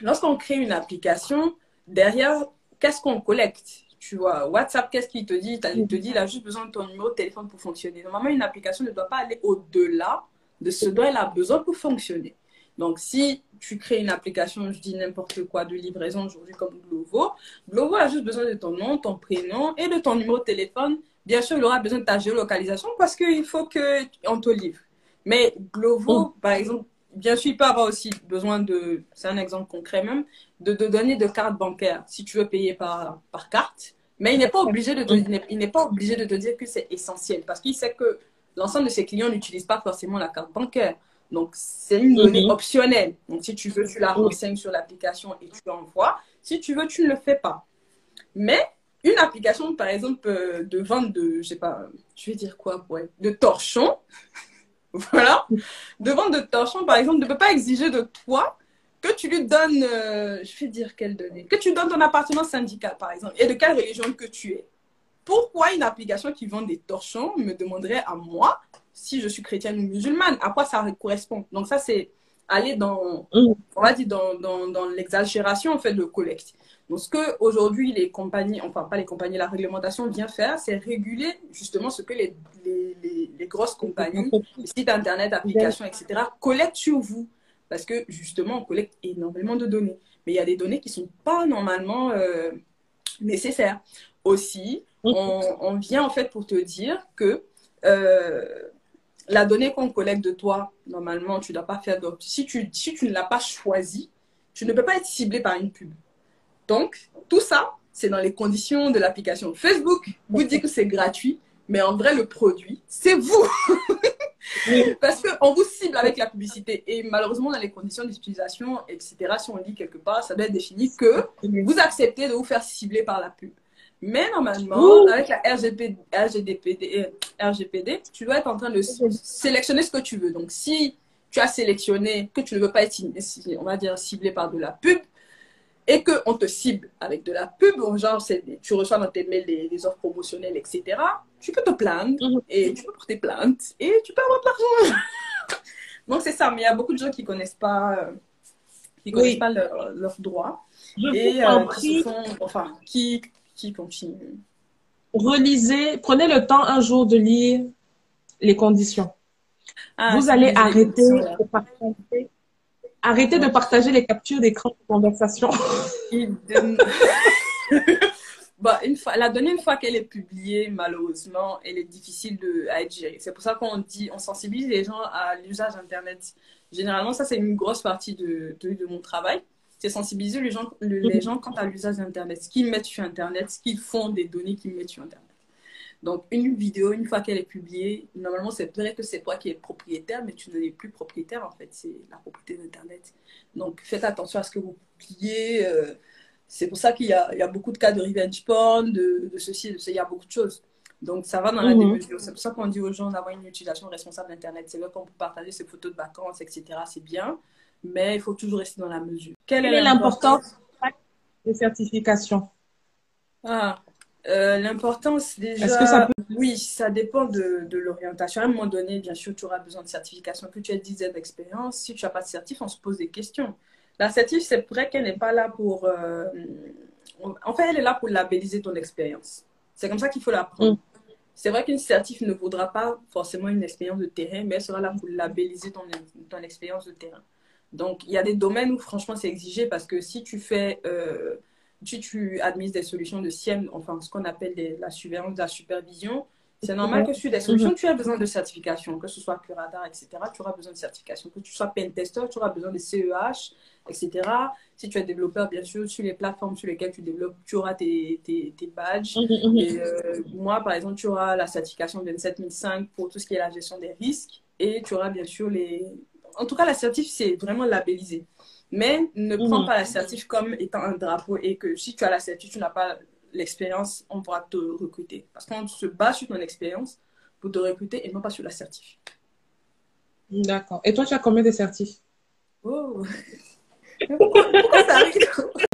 lorsqu'on crée une application, derrière, qu'est-ce qu'on collecte? Tu vois, WhatsApp, qu'est-ce qu'il te dit? Il te dit, il a juste besoin de ton numéro de téléphone pour fonctionner. Normalement, une application ne doit pas aller au-delà de ce dont elle a besoin pour fonctionner. Donc, si tu crées une application, je dis n'importe quoi, de livraison aujourd'hui comme Glovo, Glovo a juste besoin de ton nom, ton prénom et de ton numéro de téléphone. Bien sûr, il aura besoin de ta géolocalisation parce qu'il faut qu'on te livre. Mais Glovo, par exemple, bien sûr, il peut avoir aussi besoin de, c'est un exemple concret même, de, de donner de carte bancaire si tu veux payer par, par carte. Mais il n'est pas obligé de te, il n'est- il n'est pas obligé de te dire que c'est essentiel parce qu'il sait que l'ensemble de ses clients n'utilisent pas forcément la carte bancaire. Donc, c'est une donnée Mhm. optionnelle. Donc, si tu veux, tu la renseignes sur l'application et tu l'envoies. Si tu veux, tu ne le fais pas. Mais une application, par exemple, euh, de vente de, je sais pas, je vais dire quoi, ouais, de torchons, voilà, de vente de torchons, par exemple, ne peut pas exiger de toi que tu lui donnes, euh, je vais dire quelle donnée, que tu donnes ton appartenance syndicale, par exemple, et de quelle religion que tu es. Pourquoi une application qui vend des torchons me demanderait à moi si je suis chrétienne ou musulmane À quoi ça correspond? Donc ça, c'est aller dans, Mhm. on va dire, dans, dans, dans l'exagération, en fait, de collecte. Donc, ce que aujourd'hui les compagnies, enfin pas les compagnies, la réglementation vient faire, c'est réguler justement ce que les, les, les, les grosses compagnies, les sites internet, applications, etc., collectent sur vous. Parce que justement, on collecte énormément de données. Mais il y a des données qui ne sont pas normalement euh, nécessaires. Aussi, on, on vient en fait pour te dire que euh, la donnée qu'on collecte de toi, normalement, tu ne dois pas faire de... Si tu, si tu ne l'as pas choisi, tu ne peux pas être ciblé par une pub. Donc, tout ça, c'est dans les conditions de l'application. Facebook vous dit que c'est gratuit, mais en vrai, le produit, c'est vous. Parce qu'on vous cible avec la publicité. Et malheureusement, dans les conditions d'utilisation, etc., si on lit quelque part, ça doit être défini que vous acceptez de vous faire cibler par la pub. Mais normalement, Ouh. avec la RGP, RGDPD, euh, RGPD, tu dois être en train de sélectionner ce que tu veux. Donc, si tu as sélectionné que tu ne veux pas être, on va dire, ciblé par de la pub, et qu'on te cible avec de la pub, genre tu reçois dans tes mails des, des offres promotionnelles, etc., tu peux te plaindre Mhm. et tu peux porter plainte et tu peux avoir de l'argent. Donc c'est ça, mais il y a beaucoup de gens qui connaissent pas, euh, qui connaissent Oui. pas leur- leurs droits Je et euh, qui font, enfin, qui, qui continuent. relisez, prenez le temps un jour de lire les conditions. Ah, vous allez arrêter de partager, arrêter de partager les captures d'écran de conversation. Bah, une fois, la donnée, une fois qu'elle est publiée, malheureusement, elle est difficile de, à être gérée. C'est pour ça qu'on dit, on sensibilise les gens à l'usage Internet. Généralement, ça, c'est une grosse partie de, de, de mon travail. C'est sensibiliser les gens, le- les gens quant à l'usage d'Internet, ce qu'ils mettent sur Internet, ce qu'ils font des données qu'ils mettent sur Internet. Donc, une vidéo, une fois qu'elle est publiée, normalement, c'est vrai que c'est toi qui es propriétaire, mais tu n'en es plus propriétaire, en fait. C'est la propriété d'Internet. Donc, faites attention à ce que vous publiez. euh, c'est pour ça qu'il y a, il y a beaucoup de cas de revenge porn, de, de ceci, de cela. Il y a beaucoup de choses. Donc, ça va dans la Mhm. démesure. C'est pour ça qu'on dit aux gens d'avoir une utilisation responsable d'Internet. C'est vrai qu'on peut partager ses photos de vacances, etc. C'est bien. Mais il faut toujours rester dans la mesure. Quelle Quelle est l'importance des certifications? Ah, euh, l'importance déjà. Est-ce que ça peut- Oui, ça dépend de, de l'orientation. À un moment donné, bien sûr, tu auras besoin de certification. Que tu aies 10 ans d'expérience, si tu n'as pas de certif, on se pose des questions. La certif, c'est vrai qu'elle n'est pas là pour, euh, en fait, elle est là pour labelliser ton expérience. C'est comme ça qu'il faut l'apprendre. Mm. C'est vrai qu'une certif ne vaudra pas forcément une expérience de terrain, mais elle sera là pour labelliser ton, ton expérience de terrain. Donc, il y a des domaines où, franchement, c'est exigé parce que si tu fais, euh, si tu administres des solutions de SIEM, enfin, ce qu'on appelle la surveillance, la supervision, c'est normal que sur des solutions, tu as besoin de certification, que ce soit Curadar, etc. Tu auras besoin de certification. Que tu sois pentester, tu auras besoin de CEH, etc. Si tu es développeur, bien sûr, sur les plateformes sur lesquelles tu développes, tu auras tes, tes, badges. Mhm, mhm. Et, euh, moi, par exemple, tu auras la certification 27005 pour tout ce qui est la gestion des risques. Et tu auras bien sûr les... En tout cas, la certif, c'est vraiment labellisé. Mais ne prends pas la certif comme étant un drapeau et que si tu as la certif, tu n'as pas l'expérience, on pourra te recruter. Parce qu'on se base sur ton expérience pour te recruter et non pas sur la certif. D'accord. Et toi, tu as combien de certifs? Oh pourquoi, ça arrive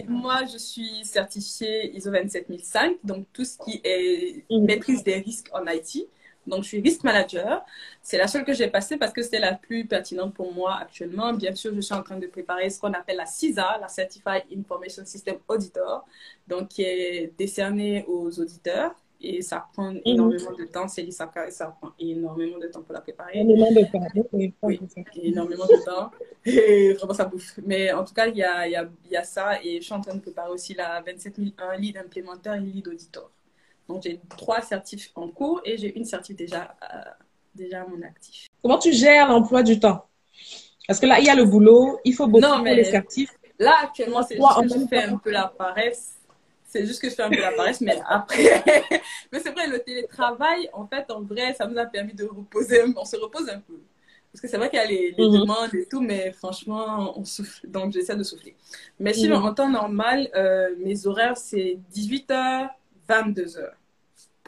Moi, je suis certifiée ISO 27005, donc tout ce qui est mhm. maîtrise des risques en IT. Donc, je suis risk manager. C'est la seule que j'ai passée parce que c'est la plus pertinente pour moi actuellement. Bien sûr, je suis en train de préparer ce qu'on appelle la CISA, la Certified Information System Auditor, donc qui est décernée aux auditeurs. Et ça prend mhm. énormément de temps. C'est l'ISACA et ça prend énormément de temps pour la préparer. Énormément de temps. Oui, énormément de temps. Et vraiment, ça bouffe. Mais en tout cas, il y a, y, a, y a ça. Et je suis en train de préparer aussi la 27001 lead implémentaire et lead auditor. Donc, j'ai trois certifs en cours et j'ai une certif déjà, euh, déjà à mon actif. Comment tu gères l'emploi du temps? Parce que là, il y a le boulot, il faut beaucoup non, mais les certifs. Là, actuellement, c'est juste que je fais un peu la paresse. C'est juste que je fais un peu la paresse, mais après. mais c'est vrai, le télétravail, en fait, en vrai, ça nous a permis de reposer. On se repose un peu. Parce que c'est vrai qu'il y a les, mhm. demandes et tout, mais franchement, on souffle. Donc, j'essaie de souffler. Mais sinon, mhm. en temps normal, euh, mes horaires, c'est 18h, 22h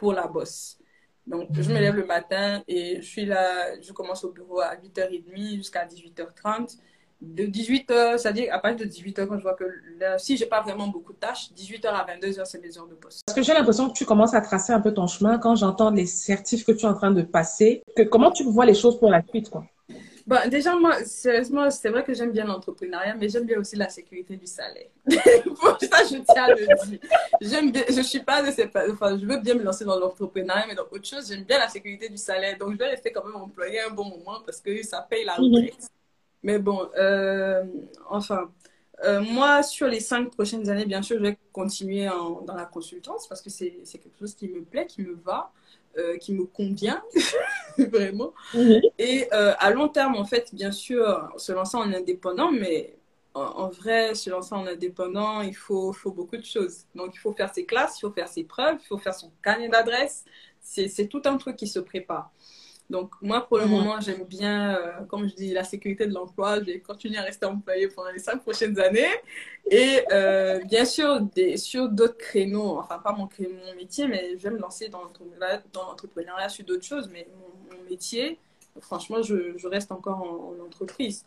pour la bosse. Donc, je me lève le matin et je suis là, je commence au bureau à 8h30 jusqu'à 18h30. De 18h, c'est-à-dire à partir de 18h, quand je vois que là, si j'ai pas vraiment beaucoup de tâches, 18h à 22h, c'est mes heures de bosse. Parce que j'ai l'impression que tu commences à tracer un peu ton chemin quand j'entends les certifs que tu es en train de passer. Que, comment tu vois les choses pour la suite, quoi? Bon, déjà, moi, sérieusement, c'est vrai que j'aime bien l'entrepreneuriat, mais j'aime bien aussi la sécurité du salaire. Pour ça, je tiens à le dire. J'aime bien, je suis pas de ces, enfin, je veux bien me lancer dans l'entrepreneuriat, mais dans autre chose, j'aime bien la sécurité du salaire. Donc, je vais rester quand même employé un bon moment parce que ça paye la mhm. retraite. Mais bon, euh, enfin, euh, moi, sur les cinq prochaines années, bien sûr, je vais continuer dans la consultance parce que c'est quelque chose qui me plaît, qui me va. Euh, qui me convient vraiment. Mhm. Et euh, à long terme, en fait, bien sûr, se lancer en indépendant, mais en, vrai, se lancer en indépendant, il faut, faut beaucoup de choses. Donc, il faut faire ses classes, il faut faire ses preuves, il faut faire son carnet d'adresse. C'est tout un truc qui se prépare. Donc, moi, pour le mhm. moment, j'aime bien, euh, comme je dis, la sécurité de l'emploi. Je vais continuer à rester employé pendant les cinq prochaines années. Et euh, bien sûr, des, sur d'autres créneaux, enfin, pas mon, mon métier, mais je vais me lancer dans l'entrepreneuriat sur d'autres choses. Mais mon, métier, franchement, je, je, reste encore en, entreprise.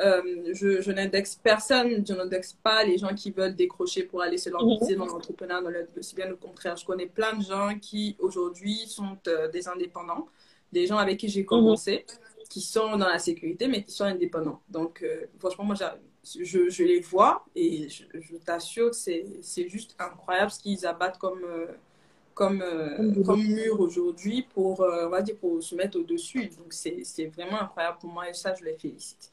Euh, je, je n'indexe personne, je n'indexe pas les gens qui veulent décrocher pour aller se lancer dans l'entrepreneuriat. C'est bien au contraire. Je connais plein de gens qui aujourd'hui sont des indépendants des gens avec qui j'ai commencé, qui sont dans la sécurité, mais qui sont indépendants. Donc, euh, franchement, moi, je, je, les vois et je, t'assure que c'est juste incroyable ce qu'ils abattent comme, euh, comme, euh, comme mur aujourd'hui pour, on va dire, pour se mettre au-dessus. Donc, c'est vraiment incroyable pour moi et ça, je les félicite.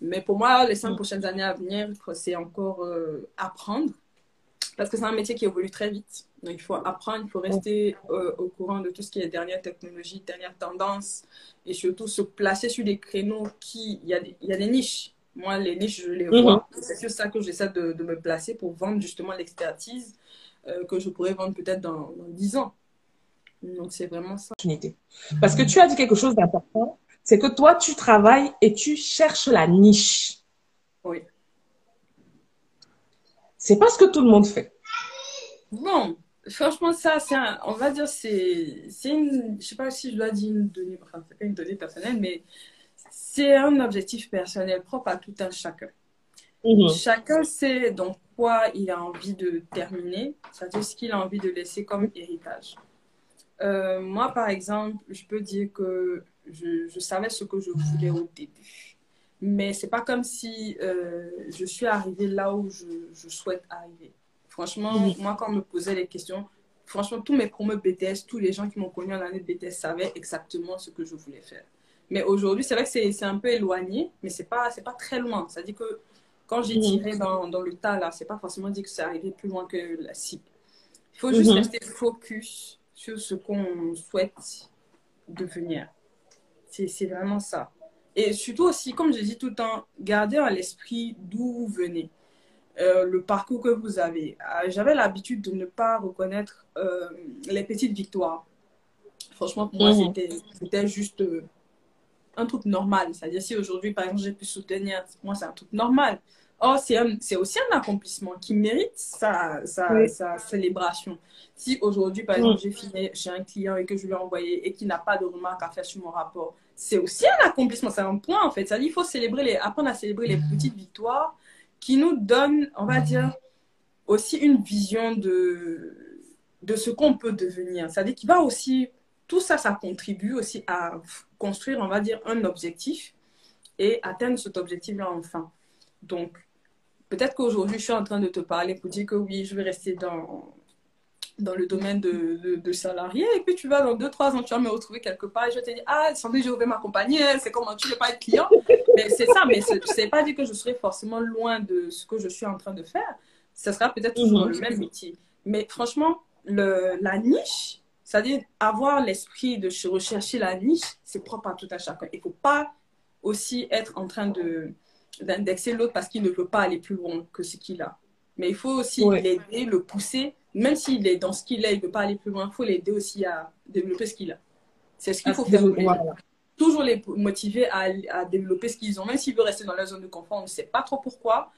Mais pour moi, les cinq prochaines années à venir, c'est encore apprendre parce que c'est un métier qui évolue très vite. Donc, il faut apprendre, il faut rester euh, au courant de tout ce qui est dernière technologie, dernière tendance, et surtout se placer sur des créneaux qui... Il y a des, il y a des niches. Moi, les niches, je les vois. Mhm. C'est sur ça que j'essaie de, de, me placer pour vendre justement l'expertise euh, que je pourrais vendre peut-être dans, dans 10 ans. Donc, c'est vraiment ça. Parce que tu as dit quelque chose d'important, c'est que toi, tu travailles et tu cherches la niche. Oui. C'est pas ce que tout le monde fait. Bon, franchement, ça, c'est on va dire, c'est, c'est une, je sais pas si je dois dire une donnée, enfin, c'est pas une donnée personnelle, mais c'est un objectif personnel propre à tout un chacun. Mhm. Chacun sait donc quoi il a envie de terminer, c'est-à-dire ce qu'il a envie de laisser comme héritage. Euh, moi, par exemple, je peux dire que je, je, savais ce que je voulais au début. Mais c'est pas comme si euh, je suis arrivée là où je, je souhaite arriver Franchement, moi, quand on me posait les questions, franchement, tous mes promos BTS, tous les gens qui m'ont connu en année de BTS savaient exactement ce que je voulais faire. Mais aujourd'hui, c'est vrai que c'est un peu éloigné, mais c'est pas, pas très loin. Ça dit que quand j'ai tiré dans, dans, le tas, là, c'est pas forcément dit que c'est arrivé plus loin que la cible. Il faut juste rester focus sur ce qu'on souhaite devenir. C'est vraiment ça. Et surtout aussi, comme je dis tout le temps, gardez à l'esprit d'où vous venez. Euh, le parcours que vous avez. Euh, j'avais l'habitude de ne pas reconnaître euh, les petites victoires. Franchement, pour moi, mhm. c'était juste un truc normal. C'est-à-dire, si aujourd'hui, par exemple, j'ai pu soutenir, moi, c'est un truc normal. Oh, c'est aussi un accomplissement qui mérite sa, sa, sa célébration. Si aujourd'hui, par exemple, j'ai fini chez un client et que je lui ai envoyé et qu'il n'a pas de remarques à faire sur mon rapport, c'est aussi un accomplissement. C'est un point, en fait. C'est-à-dire, il faut célébrer les, apprendre à célébrer les petites victoires qui nous donne, on va dire, aussi une vision de, de ce qu'on peut devenir. C'est-à-dire qu'il va aussi, tout ça, ça contribue aussi à construire, on va dire, un objectif et atteindre cet objectif-là enfin. Donc, peut-être qu'aujourd'hui, je suis en train de te parler pour dire que oui, je vais rester dans, dans le domaine de, de, salarié. Et puis, tu vas dans deux, trois ans, tu vas me retrouver quelque part et je te dis, ah, sans doute, j'ai ouvert ma compagnie, c'est comment tu ne veux pas être client? mais c'est ça, mais ce n'est pas dit que je serai forcément loin de ce que je suis en train de faire. Ce sera peut-être toujours mhm. le même métier. Mais franchement, le, la niche, c'est-à-dire avoir l'esprit de rechercher la niche, c'est propre à tout à chacun. Il ne faut pas aussi être en train de d'indexer l'autre parce qu'il ne veut pas aller plus loin que ce qu'il a. Mais il faut aussi l'aider, le pousser même s'il est dans ce qu'il est, il ne veut pas aller plus loin, il faut l'aider aussi à développer ce qu'il a. C'est ce qu'il faut faire. Toujours les motiver à, à développer ce qu'ils ont, même s'il veut rester dans la zone de confort, on ne sait pas trop pourquoi.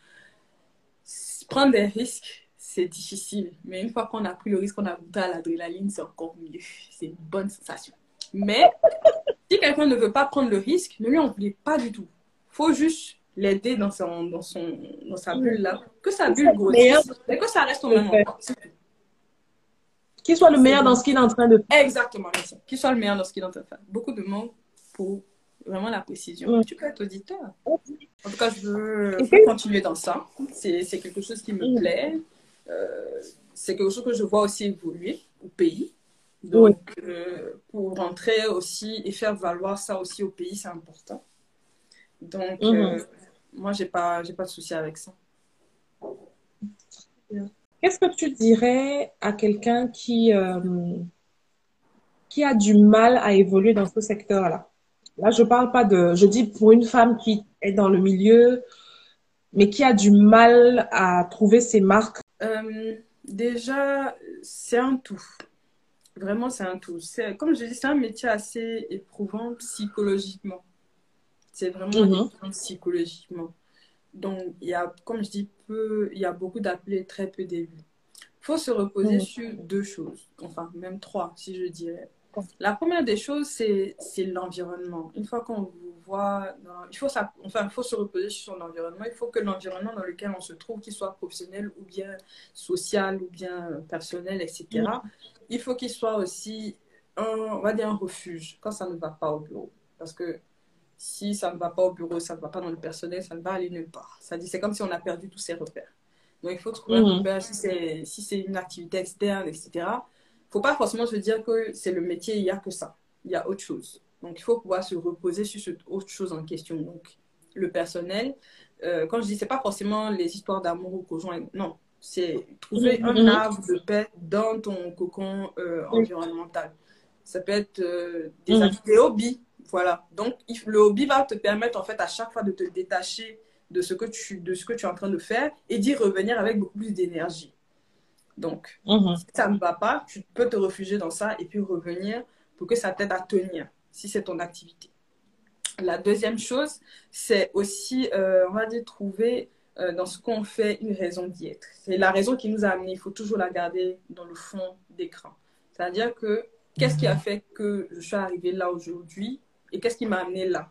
Prendre des risques, c'est difficile. Mais une fois qu'on a pris le risque, qu'on a goûté à l'adrénaline, c'est encore mieux. C'est une bonne sensation. Mais si quelqu'un ne veut pas prendre le risque, ne lui en voulez pas du tout. Il faut juste l'aider dans, son, dans, son, dans sa bulle là. Que sa bulle grossisse, mais que ça reste au même endroit. Qu'il soit le meilleur dans ce qu'il est en train de faire. Exactement, Qu'il soit le meilleur dans ce qu'il est en train de faire. Beaucoup de mots pour vraiment la précision. Tu peux être auditeur. En tout cas, je veux, continuer dans ça. C'est quelque chose qui me plaît. Euh, c'est quelque chose que je vois aussi évoluer au pays. Donc, euh, pour rentrer aussi et faire valoir ça aussi au pays, c'est important. Donc, mhm. euh, moi, je n'ai pas, pas de souci avec ça. Qu'est-ce que tu dirais à quelqu'un qui, euh, qui a du mal à évoluer dans ce secteur-là? Là, je parle pas de, je dis pour une femme qui est dans le milieu, mais qui a du mal à trouver ses marques. Euh, déjà, c'est un tout. Vraiment, c'est un tout. Comme je dis, c'est un métier assez éprouvant psychologiquement. C'est vraiment mhm. éprouvant psychologiquement. Donc, il y a, comme je dis, peu, il y a beaucoup d'appelés, très peu d'élus. Il faut se reposer sur deux choses, enfin, même trois, si je dirais. La première des choses, c'est l'environnement. Une fois qu'on vous voit, il, faut ça, enfin, il faut se reposer sur son environnement. Il faut que l'environnement dans lequel on se trouve, qu'il soit professionnel ou bien social ou bien personnel, etc., il faut qu'il soit aussi, un, on va dire, un refuge quand ça ne va pas au bureau. Parce que si ça ne va pas au bureau, ça ne va pas dans le personnel, ça ne va aller nulle part. Ça dit, c'est comme si on a perdu tous ses repères. Donc, il faut trouver un mhm. repère si c'est si une activité externe, etc. Il ne faut pas forcément se dire que c'est le métier, il n'y a que ça. Il y a autre chose. Donc, il faut pouvoir se reposer sur cette autre chose en question. Donc, le personnel, euh, quand je dis, c'est pas forcément les histoires d'amour ou conjoint. Non, c'est trouver mhm. un arbre de paix dans ton cocon euh, environnemental. Ça peut être euh, des mhm. activités hobbies voilà. Donc, le hobby va te permettre, en fait, à chaque fois de te détacher de ce que tu, de ce que tu es en train de faire et d'y revenir avec beaucoup plus d'énergie. Donc, mhm. si ça ne va pas, tu peux te réfugier dans ça et puis revenir pour que ça t'aide à tenir, si c'est ton activité. La deuxième chose, c'est aussi, euh, on va dire, trouver euh, dans ce qu'on fait une raison d'y être. C'est la raison qui nous a amenés. Il faut toujours la garder dans le fond d'écran. C'est-à-dire que qu'est-ce qui a fait que je suis arrivée là aujourd'hui? Et qu'est-ce qui m'a amené là?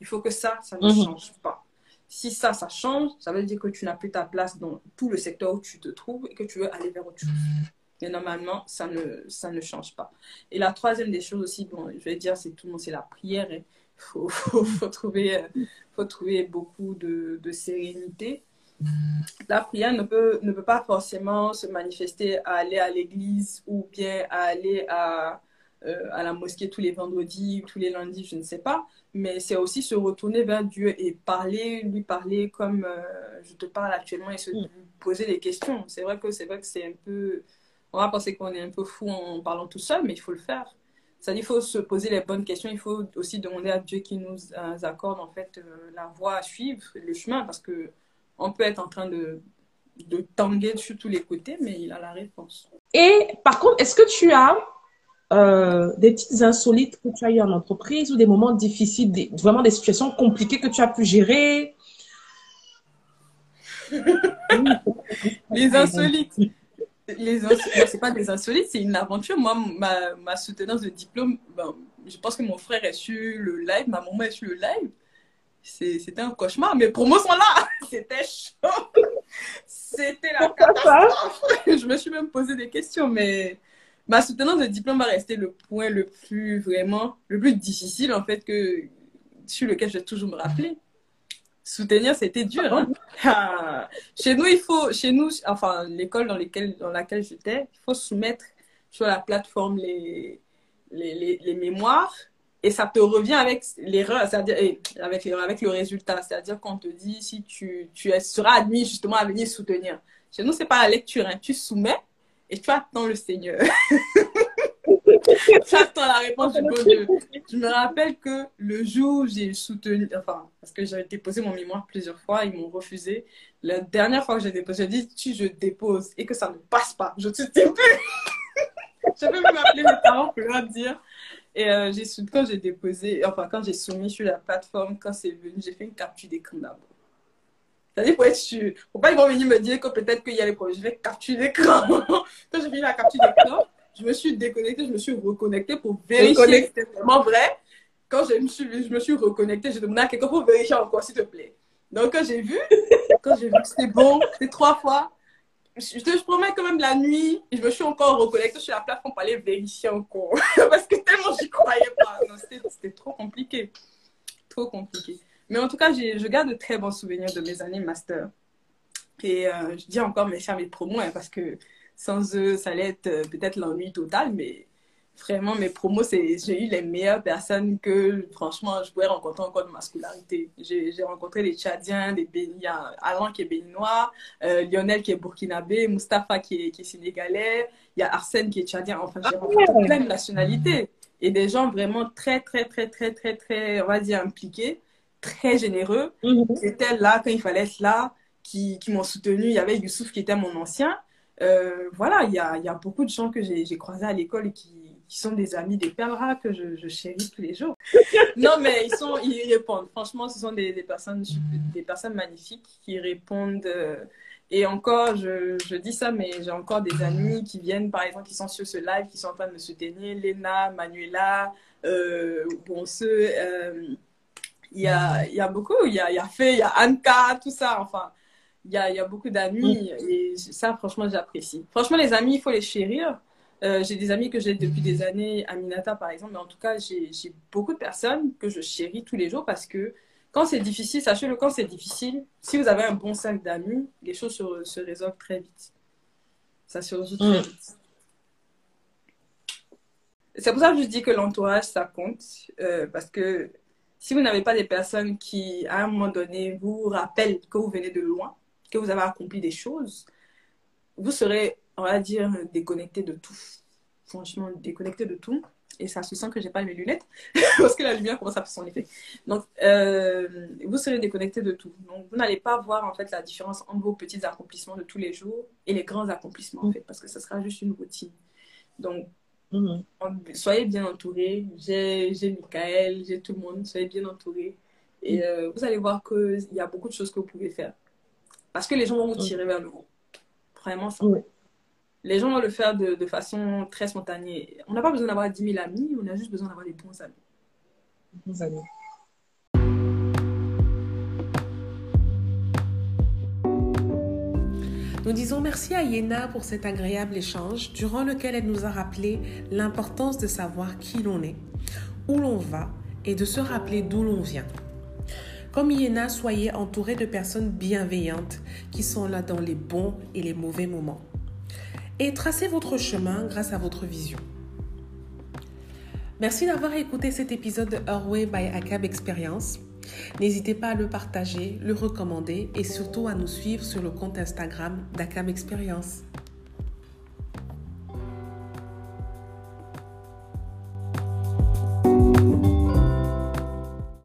Il faut que ça, ça ne mhm. change pas. Si ça, ça change, ça veut dire que tu n'as plus ta place dans tout le secteur où tu te trouves et que tu veux aller vers autre chose. Mais normalement, ça ne, ça ne change pas. Et la troisième des choses aussi, bon, je vais dire, c'est tout le monde, c'est la prière. Il faut, faut, trouver, faut trouver beaucoup de, de sérénité. la prière ne peut, ne peut pas forcément se manifester à aller à l'église ou bien à aller à, euh, à la mosquée tous les vendredis, tous les lundis, je ne sais pas. Mais c'est aussi se retourner vers Dieu et parler, lui parler comme euh, je te parle actuellement et se Mm. poser des questions. C'est vrai que c'est vrai que c'est un peu, on va penser qu'on est un peu fou en parlant tout seul, mais il faut le faire. Il faut se poser les bonnes questions. Il faut aussi demander à Dieu qu'il nous euh, accorde en fait euh, la voie à suivre, le chemin, parce que on peut être en train de, de tanguer sur tous les côtés, mais il a la réponse. Et par contre, est-ce que tu as euh, des petites insolites que tu as eues en entreprise ou des moments difficiles, des- vraiment des situations compliquées que tu as pu gérer? Les insolites. Les ins- non, c'est pas des insolites, c'est une aventure. Moi, ma, ma soutenance de diplôme, ben, je pense que mon frère est sur le live, ma maman est sur le live. C'était un cauchemar. Mes promos sont là. C'était chaud. C'était la catastrophe. Je me suis même posé des questions, mais ma soutenance de diplôme va rester le point le plus vraiment, le plus difficile en fait que sur lequel je vais toujours me rappeler. Soutenir, c'était dur. hein. Ah, Chez nous, il faut, chez nous, enfin, l'école dans, dans laquelle j'étais, il faut soumettre sur la plateforme les, les, les, les mémoires et ça te revient avec l'erreur, c'est-à-dire et avec l'erreur, avec le résultat. C'est-à-dire qu'on te dit si tu, tu seras admis justement à venir soutenir. Chez nous, c'est pas la lecture, hein. Tu soumets et tu attends le Seigneur. tu attends la réponse du bon Dieu. Je me rappelle que le jour où j'ai soutenu, enfin, parce que j'avais déposé mon mémoire plusieurs fois, ils m'ont refusé. La dernière fois que j'ai déposé, j'ai dit, si je dépose et que ça ne passe pas, je ne soutiens plus. je peux même appeler mes parents pour leur dire. Et euh, quand j'ai déposé, enfin, quand j'ai soumis sur la plateforme, quand c'est venu, j'ai fait une capture d'écran d'abord. C'est-à-dire, pour être sûr, faut pas ils vont venir me dire que peut-être qu'il y a des problèmes. Je vais capturer l'écran. quand j'ai fini la capture d'écran, je me suis déconnectée, je me suis reconnectée pour vérifier que c'était vraiment vrai. Quand je me suis, je me suis reconnectée, j'ai demandé à quelqu'un pour vérifier encore, s'il te plaît. Donc, quand j'ai vu, quand j'ai vu que c'était bon, c'était trois fois, je te je promets quand même la nuit, je me suis encore reconnectée sur la plateforme pour aller vérifier encore. Parce que tellement j'y croyais pas. C'était trop compliqué. Trop compliqué. Mais en tout cas, je garde de très bons souvenirs de mes années master. Et euh, je dis encore merci à mes promos, hein, parce que sans eux, ça allait être euh, peut-être l'ennui total, mais vraiment, mes promos, j'ai eu les meilleures personnes que, franchement, je pourrais rencontrer encore de ma scolarité. J'ai, rencontré des Tchadiens, des Béni, il y a Alain qui est béninois, euh, Lionel qui est burkinabé, Mustapha qui est, qui est sénégalais, il y a Arsène qui est tchadien, enfin, j'ai rencontré plein de nationalités et des gens vraiment très, très, très, très, très, très, on va dire, impliqués, très généreux Mhm. qui étaient là quand il fallait être là, qui, qui m'ont soutenu. Il y avait Youssouf qui était mon ancien. Euh, voilà, il y a, il y a beaucoup de gens que j'ai croisés à l'école et qui, qui sont des amis, des perles que je, je chéris tous les jours. non, mais ils, sont, ils répondent. Franchement, ce sont des, des, personnes, des personnes magnifiques qui répondent. euh, et encore, je, je dis ça, mais j'ai encore des amis qui viennent, par exemple, qui sont sur ce live, qui sont en train de me soutenir. Léna, Manuela, euh, bon, ceux, euh, il y a, il y a beaucoup, il y a, il y a Fé, il y a Anka, tout ça, enfin, il y a, il y a beaucoup d'amis et ça, franchement, j'apprécie. Franchement, les amis, il faut les chérir. Euh, j'ai des amis que j'ai depuis des années, Aminata par exemple, mais en tout cas, j'ai j'ai beaucoup de personnes que je chéris tous les jours parce que quand c'est difficile, sachez-le, quand c'est difficile, si vous avez un bon cercle d'amis, les choses se, se résolvent très vite. Ça se résout très Mm. vite. C'est pour ça que je dis que l'entourage, ça compte. euh, parce que si vous n'avez pas des personnes qui, à un moment donné, vous rappellent que vous venez de loin, que vous avez accompli des choses, vous serez, on va dire, déconnecté de tout. Franchement, déconnecté de tout. Et ça se sent que j'ai pas mes lunettes parce que la lumière commence à faire son effet. Donc, euh, vous serez déconnecté de tout. Donc, vous n'allez pas voir en fait la différence entre vos petits accomplissements de tous les jours et les grands accomplissements en fait, parce que ce sera juste une routine. Donc, Mhm. soyez bien entourés. J'ai Michael, j'ai tout le monde. Soyez bien entourés. Et euh, vous allez voir qu'il y a beaucoup de choses que vous pouvez faire. Parce que les gens vont vous tirer vers le haut. Vraiment ça. Oui. Les gens vont le faire de, de façon très spontanée. On n'a pas besoin d'avoir 10 000 amis, on a juste besoin d'avoir des bons amis. Bons amis. Nous disons merci à Yéna pour cet agréable échange durant lequel elle nous a rappelé l'importance de savoir qui l'on est, où l'on va et de se rappeler d'où l'on vient. Comme Yéna, soyez entouré de personnes bienveillantes qui sont là dans les bons et les mauvais moments. Et tracez votre chemin grâce à votre vision. Merci d'avoir écouté cet épisode de Way by ACAB Experience. N'hésitez pas à le partager, le recommander et surtout à nous suivre sur le compte Instagram d'ACAB Experience.